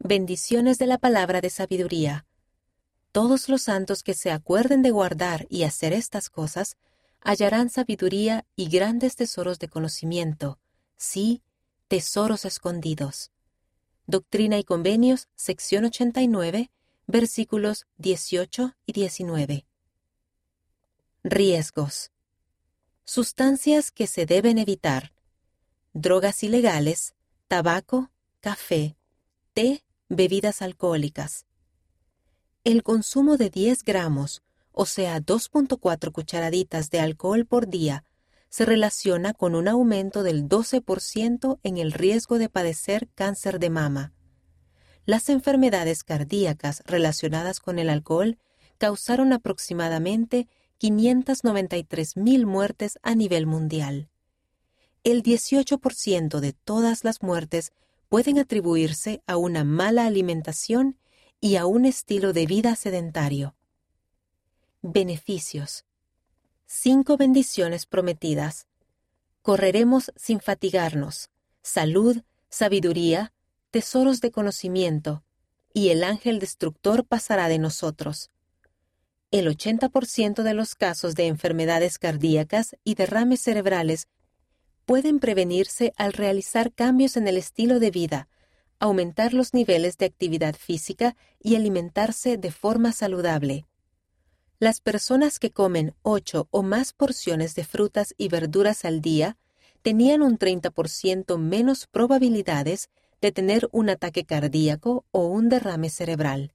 Bendiciones de la palabra de sabiduría. Todos los santos que se acuerden de guardar y hacer estas cosas, hallarán sabiduría y grandes tesoros de conocimiento, sí, tesoros escondidos. Doctrina y Convenios, sección 89, versículos 18 y 19. Riesgos. Sustancias que se deben evitar. Drogas ilegales, tabaco, café, té, bebidas alcohólicas. El consumo de 10 gramos, o sea 2.4 cucharaditas de alcohol por día, se relaciona con un aumento del 12% en el riesgo de padecer cáncer de mama. Las enfermedades cardíacas relacionadas con el alcohol causaron aproximadamente 593.000 muertes a nivel mundial. El 18% de todas las muertes pueden atribuirse a una mala alimentación y a un estilo de vida sedentario. Beneficios. Cinco bendiciones prometidas. Correremos sin fatigarnos. Salud, sabiduría, tesoros de conocimiento, y el ángel destructor pasará de nosotros. El 80% de los casos de enfermedades cardíacas y derrames cerebrales pueden prevenirse al realizar cambios en el estilo de vida, aumentar los niveles de actividad física y alimentarse de forma saludable. Las personas que comen 8 o más porciones de frutas y verduras al día tenían un 30% menos probabilidades de tener un ataque cardíaco o un derrame cerebral.